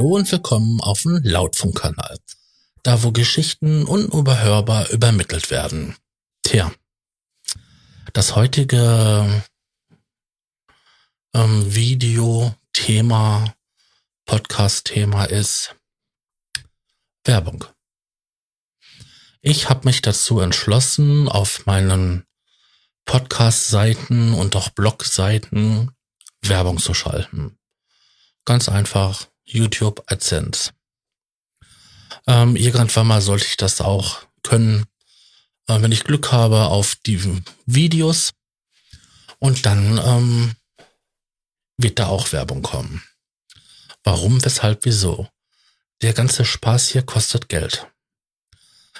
Hallo und willkommen auf dem Lautfunkkanal. Da wo Geschichten unüberhörbar übermittelt werden. Tja, das heutige ähm, Video-Thema, Podcast-Thema ist Werbung. Ich habe mich dazu entschlossen, auf meinen Podcast-Seiten und auch Blog-Seiten Werbung zu schalten. Ganz einfach YouTube AdSense. Ähm, irgendwann mal sollte ich das auch können, äh, wenn ich Glück habe, auf die Videos. Und dann ähm, wird da auch Werbung kommen. Warum, weshalb, wieso? Der ganze Spaß hier kostet Geld.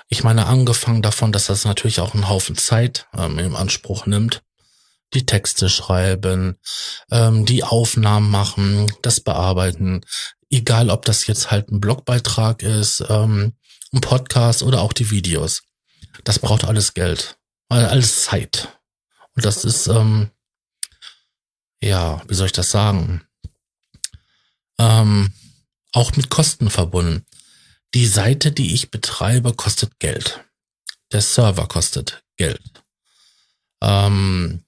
Ich meine, angefangen davon, dass das natürlich auch einen Haufen Zeit ähm, im Anspruch nimmt die Texte schreiben, ähm, die Aufnahmen machen, das bearbeiten. Egal, ob das jetzt halt ein Blogbeitrag ist, ähm, ein Podcast oder auch die Videos. Das braucht alles Geld, alles Zeit. Und das ist, ähm, ja, wie soll ich das sagen? Ähm, auch mit Kosten verbunden. Die Seite, die ich betreibe, kostet Geld. Der Server kostet Geld. Ähm,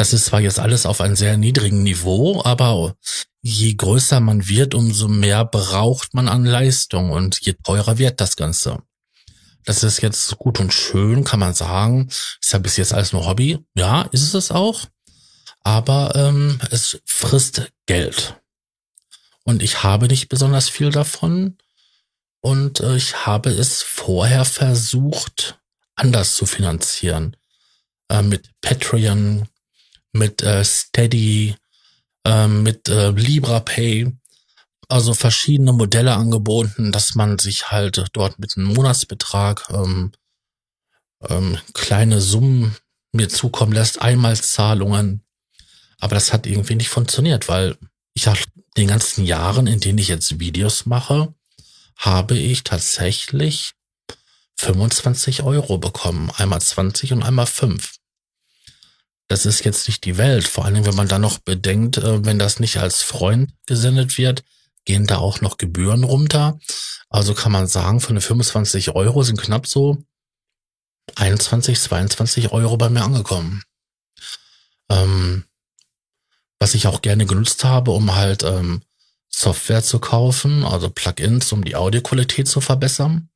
das ist zwar jetzt alles auf einem sehr niedrigen Niveau, aber je größer man wird, umso mehr braucht man an Leistung und je teurer wird das Ganze. Das ist jetzt gut und schön, kann man sagen. Ist ja bis jetzt alles nur Hobby. Ja, ist es auch. Aber ähm, es frisst Geld. Und ich habe nicht besonders viel davon. Und äh, ich habe es vorher versucht, anders zu finanzieren. Äh, mit Patreon, mit äh, Steady, äh, mit äh, LibraPay, also verschiedene Modelle angeboten, dass man sich halt dort mit einem Monatsbetrag ähm, ähm, kleine Summen mir zukommen lässt, Einmalzahlungen. Aber das hat irgendwie nicht funktioniert, weil ich habe den ganzen Jahren, in denen ich jetzt Videos mache, habe ich tatsächlich 25 Euro bekommen. Einmal 20 und einmal 5 das ist jetzt nicht die Welt. Vor allem, wenn man dann noch bedenkt, äh, wenn das nicht als Freund gesendet wird, gehen da auch noch Gebühren runter. Also kann man sagen, für eine 25 Euro sind knapp so 21, 22 Euro bei mir angekommen. Ähm, was ich auch gerne genutzt habe, um halt ähm, Software zu kaufen, also Plugins, um die Audioqualität zu verbessern.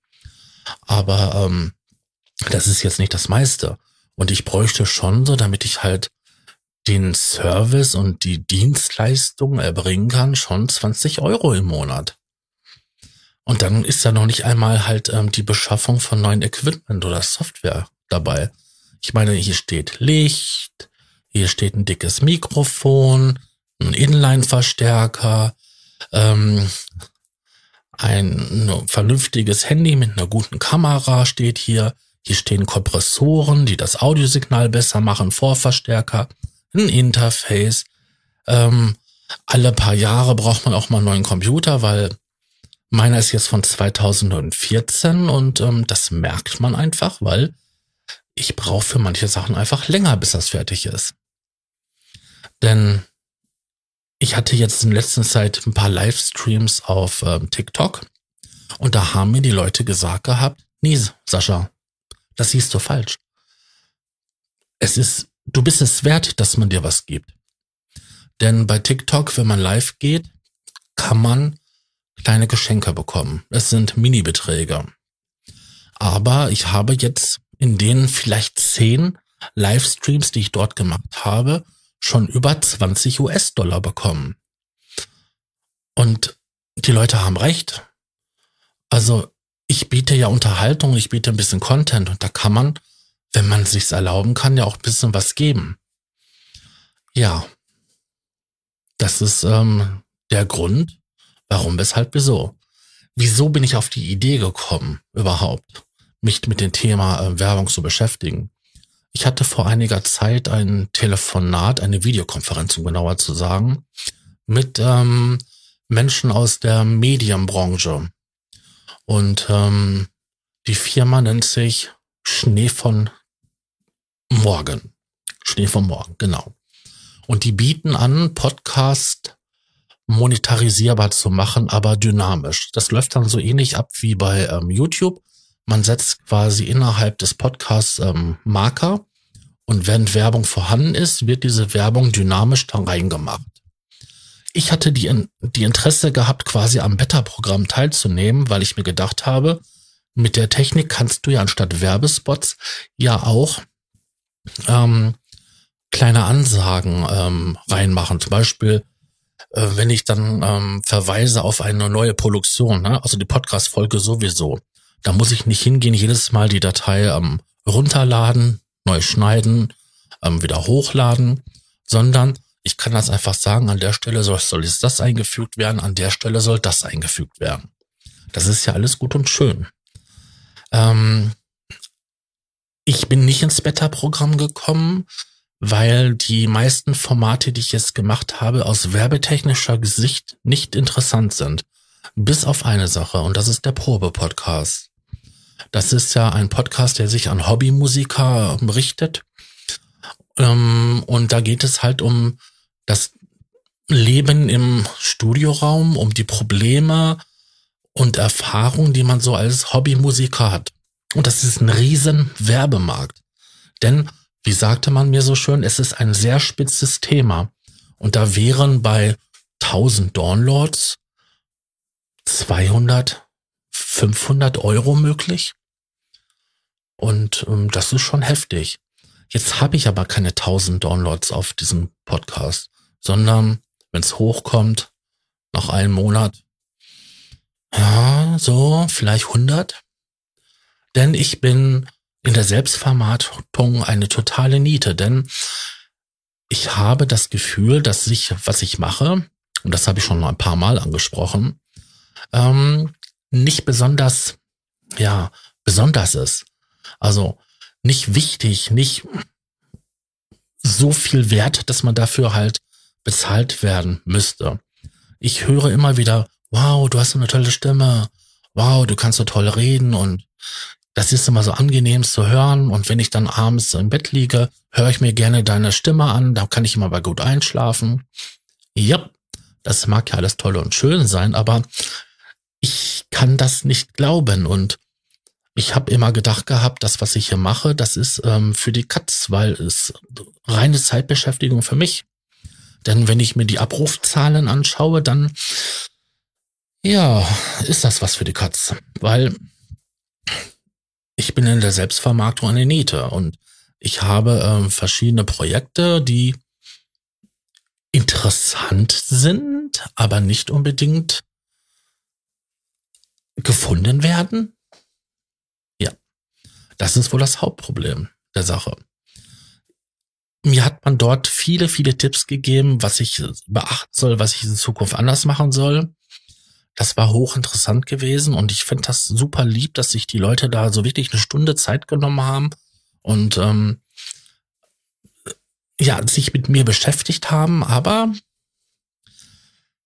Aber ähm, das ist jetzt nicht das meiste. Und ich bräuchte schon so, damit ich halt den Service und die Dienstleistung erbringen kann, schon 20 Euro im Monat. Und dann ist da noch nicht einmal halt ähm, die Beschaffung von neuen Equipment oder Software dabei. Ich meine, hier steht Licht, hier steht ein dickes Mikrofon, ein Inline-Verstärker, ähm, ein vernünftiges Handy mit einer guten Kamera steht hier. Hier stehen Kompressoren, die das Audiosignal besser machen, Vorverstärker, ein Interface. Ähm, alle paar Jahre braucht man auch mal einen neuen Computer, weil meiner ist jetzt von 2014 und ähm, das merkt man einfach, weil ich brauche für manche Sachen einfach länger, bis das fertig ist. Denn ich hatte jetzt in letzter Zeit ein paar Livestreams auf ähm, TikTok und da haben mir die Leute gesagt gehabt, nee, Sascha, das siehst du falsch. Es ist, du bist es wert, dass man dir was gibt. Denn bei TikTok, wenn man live geht, kann man kleine Geschenke bekommen. Es sind Mini-Beträge. Aber ich habe jetzt in den vielleicht zehn Livestreams, die ich dort gemacht habe, schon über 20 US-Dollar bekommen. Und die Leute haben recht. Also ich biete ja Unterhaltung, ich biete ein bisschen Content und da kann man, wenn man sich's erlauben kann, ja auch ein bisschen was geben. Ja, das ist ähm, der Grund, warum, weshalb, wieso. Wieso bin ich auf die Idee gekommen, überhaupt, mich mit dem Thema äh, Werbung zu beschäftigen? Ich hatte vor einiger Zeit ein Telefonat, eine Videokonferenz, um genauer zu sagen, mit ähm, Menschen aus der Medienbranche. Und ähm, die Firma nennt sich Schnee von Morgen. Schnee von Morgen, genau. Und die bieten an Podcast monetarisierbar zu machen, aber dynamisch. Das läuft dann so ähnlich ab wie bei ähm, YouTube. Man setzt quasi innerhalb des Podcasts ähm, Marker und wenn Werbung vorhanden ist, wird diese Werbung dynamisch da reingemacht. Ich hatte die, die Interesse gehabt, quasi am Beta-Programm teilzunehmen, weil ich mir gedacht habe, mit der Technik kannst du ja anstatt Werbespots ja auch ähm, kleine Ansagen ähm, reinmachen. Zum Beispiel, äh, wenn ich dann ähm, verweise auf eine neue Produktion, ne? also die Podcast-Folge sowieso, da muss ich nicht hingehen, jedes Mal die Datei ähm, runterladen, neu schneiden, ähm, wieder hochladen, sondern ich kann das einfach sagen, an der Stelle soll, soll das eingefügt werden, an der Stelle soll das eingefügt werden. Das ist ja alles gut und schön. Ähm, ich bin nicht ins Beta-Programm gekommen, weil die meisten Formate, die ich jetzt gemacht habe, aus werbetechnischer Sicht nicht interessant sind. Bis auf eine Sache, und das ist der Probe-Podcast. Das ist ja ein Podcast, der sich an Hobbymusiker richtet. Ähm, und da geht es halt um das Leben im Studioraum, um die Probleme und Erfahrungen, die man so als Hobbymusiker hat. Und das ist ein riesen Werbemarkt. Denn, wie sagte man mir so schön, es ist ein sehr spitzes Thema. Und da wären bei 1000 Downloads 200, 500 Euro möglich. Und ähm, das ist schon heftig. Jetzt habe ich aber keine 1000 Downloads auf diesem Podcast, sondern wenn es hochkommt, nach einem Monat, ja, so vielleicht 100. Denn ich bin in der Selbstvermarktung eine totale Niete, denn ich habe das Gefühl, dass ich, was ich mache, und das habe ich schon ein paar Mal angesprochen, ähm, nicht besonders, ja, besonders ist. Also nicht wichtig, nicht so viel wert, dass man dafür halt bezahlt werden müsste. Ich höre immer wieder, wow, du hast eine tolle Stimme, wow, du kannst so toll reden und das ist immer so angenehm zu hören. Und wenn ich dann abends im Bett liege, höre ich mir gerne deine Stimme an, da kann ich immer mal gut einschlafen. Ja, das mag ja alles toll und schön sein, aber ich kann das nicht glauben und ich habe immer gedacht gehabt, das, was ich hier mache, das ist ähm, für die Katz, weil es reine Zeitbeschäftigung für mich. Denn wenn ich mir die Abrufzahlen anschaue, dann ja, ist das was für die Katz. Weil ich bin in der Selbstvermarktung eine Niete und ich habe ähm, verschiedene Projekte, die interessant sind, aber nicht unbedingt gefunden werden. Ja, das ist wohl das Hauptproblem der Sache. Mir hat man dort viele, viele Tipps gegeben, was ich beachten soll, was ich in Zukunft anders machen soll. Das war hochinteressant gewesen und ich finde das super lieb, dass sich die Leute da so wirklich eine Stunde Zeit genommen haben und ähm, ja, sich mit mir beschäftigt haben, aber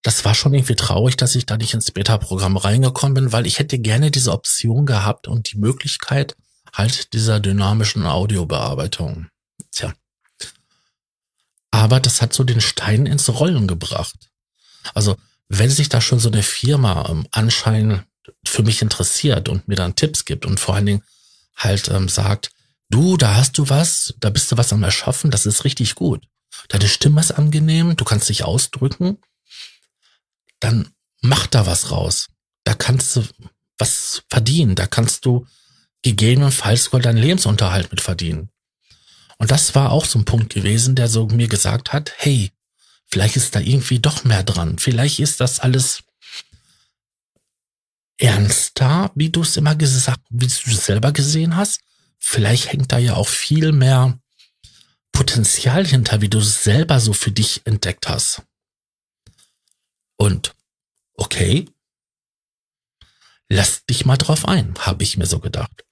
das war schon irgendwie traurig, dass ich da nicht ins Beta-Programm reingekommen bin, weil ich hätte gerne diese Option gehabt und die Möglichkeit halt dieser dynamischen Audiobearbeitung. Aber das hat so den Stein ins Rollen gebracht. Also wenn sich da schon so eine Firma ähm, anscheinend für mich interessiert und mir dann Tipps gibt und vor allen Dingen halt ähm, sagt, du, da hast du was, da bist du was am Erschaffen, das ist richtig gut. Deine Stimme ist angenehm, du kannst dich ausdrücken, dann mach da was raus. Da kannst du was verdienen, da kannst du gegebenenfalls sogar deinen Lebensunterhalt mit verdienen. Und das war auch so ein Punkt gewesen, der so mir gesagt hat, hey, Vielleicht ist da irgendwie doch mehr dran. Vielleicht ist das alles ernster, wie du es immer gesagt, wie du es selber gesehen hast. Vielleicht hängt da ja auch viel mehr Potenzial hinter, wie du es selber so für dich entdeckt hast. Und okay, lass dich mal drauf ein, habe ich mir so gedacht.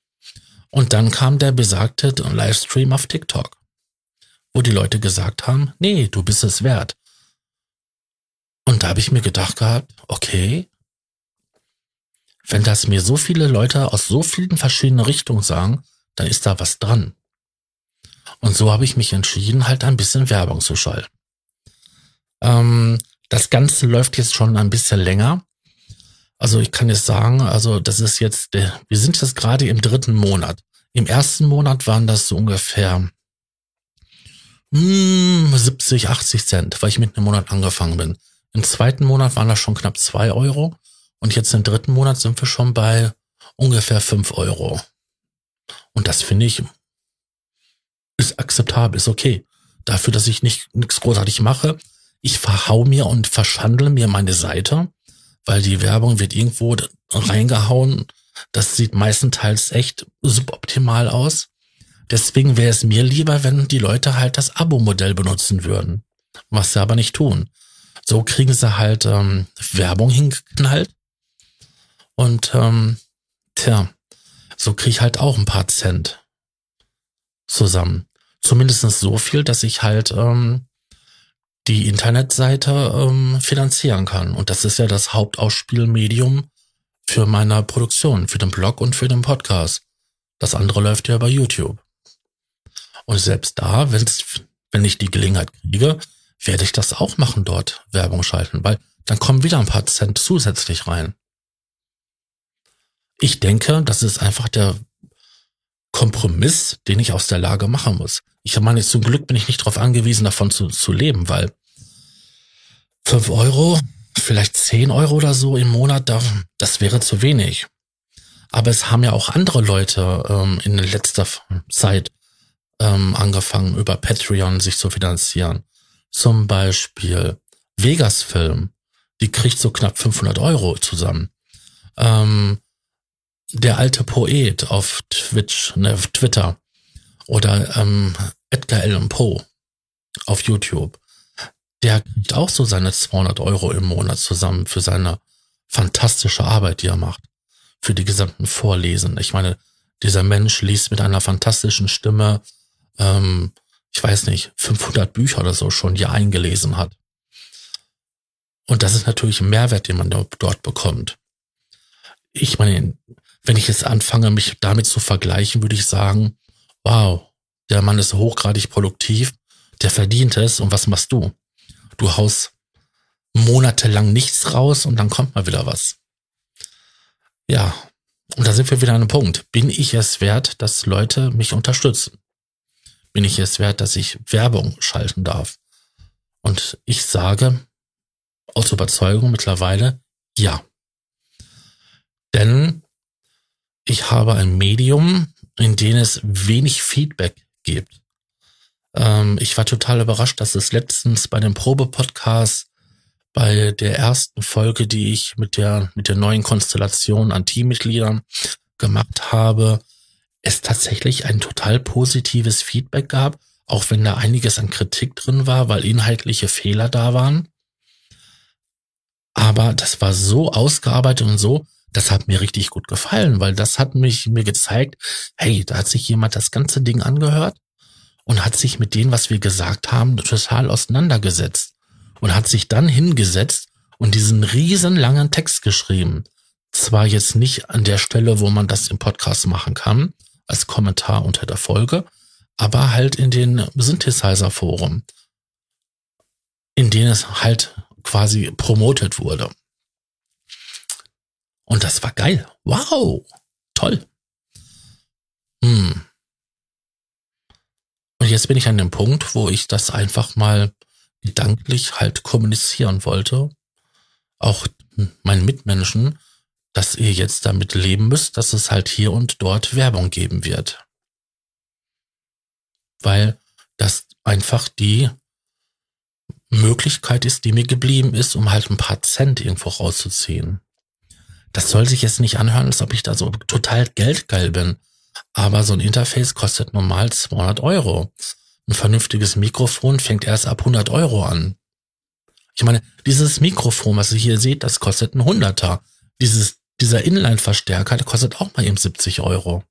Und dann kam der besagte Livestream auf TikTok, wo die Leute gesagt haben, nee, du bist es wert. Und da habe ich mir gedacht gehabt, okay, wenn das mir so viele Leute aus so vielen verschiedenen Richtungen sagen, dann ist da was dran. Und so habe ich mich entschieden, halt ein bisschen Werbung zu schalten. Ähm, Das Ganze läuft jetzt schon ein bisschen länger. Also ich kann jetzt sagen, also das ist jetzt, der, wir sind jetzt gerade im dritten Monat. Im ersten Monat waren das so ungefähr hm, 70, 80 Cent, weil ich mit einem Monat angefangen bin. Im zweiten Monat waren das schon knapp zwei Euro und jetzt im dritten Monat sind wir schon bei ungefähr fünf Euro. Und das finde ich ist akzeptabel, ist okay. Dafür, dass ich nicht nichts großartig mache, ich verhau mir und verschandle mir meine Seite, weil die Werbung wird irgendwo reingehauen. Das sieht meistenteils echt suboptimal aus. Deswegen wäre es mir lieber, wenn die Leute halt das Abo-Modell benutzen würden, was sie aber nicht tun. So kriegen sie halt ähm, Werbung hingeknallt und ähm, tja, so kriege ich halt auch ein paar Cent zusammen. Zumindest so viel, dass ich halt ähm, die Internetseite ähm, finanzieren kann. Und das ist ja das Hauptausspielmedium für meine Produktion, für den Blog und für den Podcast. Das andere läuft ja bei YouTube. Und selbst da, wenn's, wenn ich die Gelegenheit kriege, werde ich das auch machen dort, Werbung schalten, weil dann kommen wieder ein paar Cent zusätzlich rein. Ich denke, das ist einfach der Kompromiss, den ich aus der Lage machen muss. Ich meine, zum Glück bin ich nicht darauf angewiesen, davon zu, zu leben, weil fünf Euro, vielleicht zehn Euro oder so im Monat, das wäre zu wenig. Aber es haben ja auch andere Leute ähm, in letzter Zeit ähm, angefangen, über Patreon sich zu finanzieren. Zum Beispiel Vegas Film, die kriegt so knapp 500 Euro zusammen. Ähm, der alte Poet auf Twitch, ne, auf Twitter oder ähm, Edgar Allan Poe auf YouTube, der kriegt auch so seine 200 Euro im Monat zusammen für seine fantastische Arbeit, die er macht, für die gesamten Vorlesen. Ich meine, dieser Mensch liest mit einer fantastischen Stimme, ähm, ich weiß nicht, 500 Bücher oder so schon, die er eingelesen hat. Und das ist natürlich ein Mehrwert, den man dort bekommt. Ich meine, wenn ich jetzt anfange, mich damit zu vergleichen, würde ich sagen, wow, der Mann ist hochgradig produktiv, der verdient es und was machst du? Du haust monatelang nichts raus und dann kommt mal wieder was. Ja, und da sind wir wieder an einem Punkt. Bin ich es wert, dass Leute mich unterstützen? Bin ich es wert, dass ich Werbung schalten darf? Und ich sage aus Überzeugung mittlerweile ja. Denn ich habe ein Medium, in dem es wenig Feedback gibt. Ähm, ich war total überrascht, dass es letztens bei dem Probe-Podcast bei der ersten Folge, die ich mit der, mit der neuen Konstellation an Teammitgliedern gemacht habe, es tatsächlich ein total positives Feedback gab, auch wenn da einiges an Kritik drin war, weil inhaltliche Fehler da waren. Aber das war so ausgearbeitet und so, das hat mir richtig gut gefallen, weil das hat mich mir gezeigt, hey, da hat sich jemand das ganze Ding angehört und hat sich mit dem, was wir gesagt haben, total auseinandergesetzt und hat sich dann hingesetzt und diesen riesen langen Text geschrieben. Zwar jetzt nicht an der Stelle, wo man das im Podcast machen kann, als Kommentar unter der Folge, aber halt in den Synthesizer Forum, in denen es halt quasi promotet wurde. Und das war geil. Wow. Toll. Hm. Und jetzt bin ich an dem Punkt, wo ich das einfach mal gedanklich halt kommunizieren wollte. Auch meinen Mitmenschen, dass ihr jetzt damit leben müsst, dass es halt hier und dort Werbung geben wird. Weil das einfach die Möglichkeit ist, die mir geblieben ist, um halt ein paar Cent irgendwo rauszuziehen das soll sich jetzt nicht anhören, als ob ich da so total geldgeil bin. Aber so ein Interface kostet normal 200 Euro. Ein vernünftiges Mikrofon fängt erst ab 100 Euro an. Ich meine, dieses Mikrofon, was ihr hier seht, das kostet ein Hunderter. Dieses, dieser Inline-Verstärker, der kostet auch mal eben 70 Euro.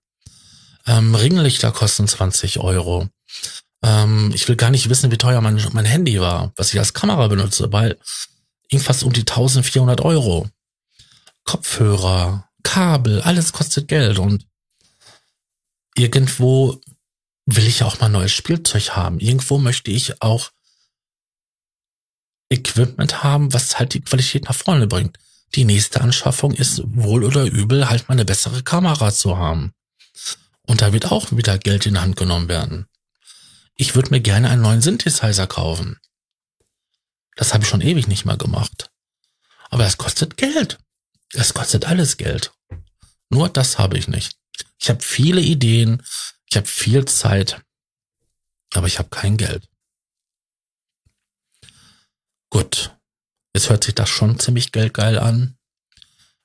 Ähm, Ringlichter kosten 20 Euro. Ähm, ich will gar nicht wissen, wie teuer mein, mein Handy war, was ich als Kamera benutze, weil irgendwas um die 1400 Euro. Kopfhörer, Kabel, alles kostet Geld und irgendwo will ich auch mal neues Spielzeug haben. Irgendwo möchte ich auch Equipment haben, was halt die Qualität nach vorne bringt. Die nächste Anschaffung ist wohl oder übel halt mal eine bessere Kamera zu haben. Und da wird auch wieder Geld in die Hand genommen werden. Ich würde mir gerne einen neuen Synthesizer kaufen. Das habe ich schon ewig nicht mehr gemacht. Aber es kostet Geld. Es kostet alles Geld. Nur das habe ich nicht. Ich habe viele Ideen, ich habe viel Zeit, aber ich habe kein Geld. Gut, jetzt hört sich das schon ziemlich geldgeil an.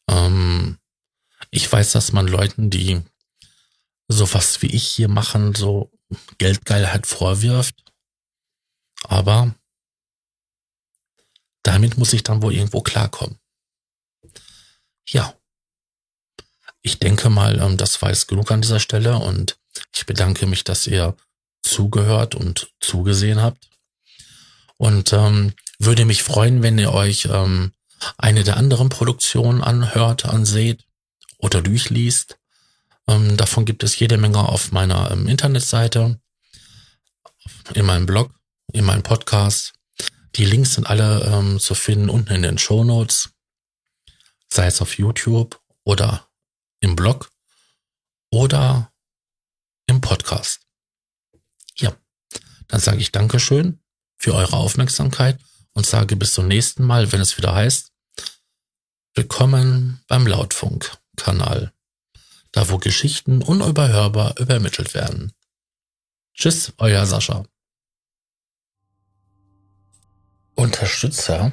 Ähm, ich weiß, dass man Leuten, die sowas wie ich hier machen, so Geldgeilheit vorwirft. Aber damit muss ich dann wohl irgendwo klarkommen. Ja. Ich denke mal, ähm, das war jetzt genug an dieser Stelle und ich bedanke mich, dass ihr zugehört und zugesehen habt. Und ähm, würde mich freuen, wenn ihr euch ähm, eine der anderen Produktionen anhört, anseht oder durchliest. Ähm, davon gibt es jede Menge auf meiner ähm, Internetseite, in meinem Blog, in meinem Podcast. Die Links sind alle ähm, zu finden unten in den Show Notes, sei es auf YouTube oder im Blog oder im Podcast. Ja, dann sage ich Dankeschön für eure Aufmerksamkeit und sage bis zum nächsten Mal, wenn es wieder heißt, willkommen beim Lautfunk-Kanal, da wo Geschichten unüberhörbar übermittelt werden. Tschüss, euer Sascha. Unterstützer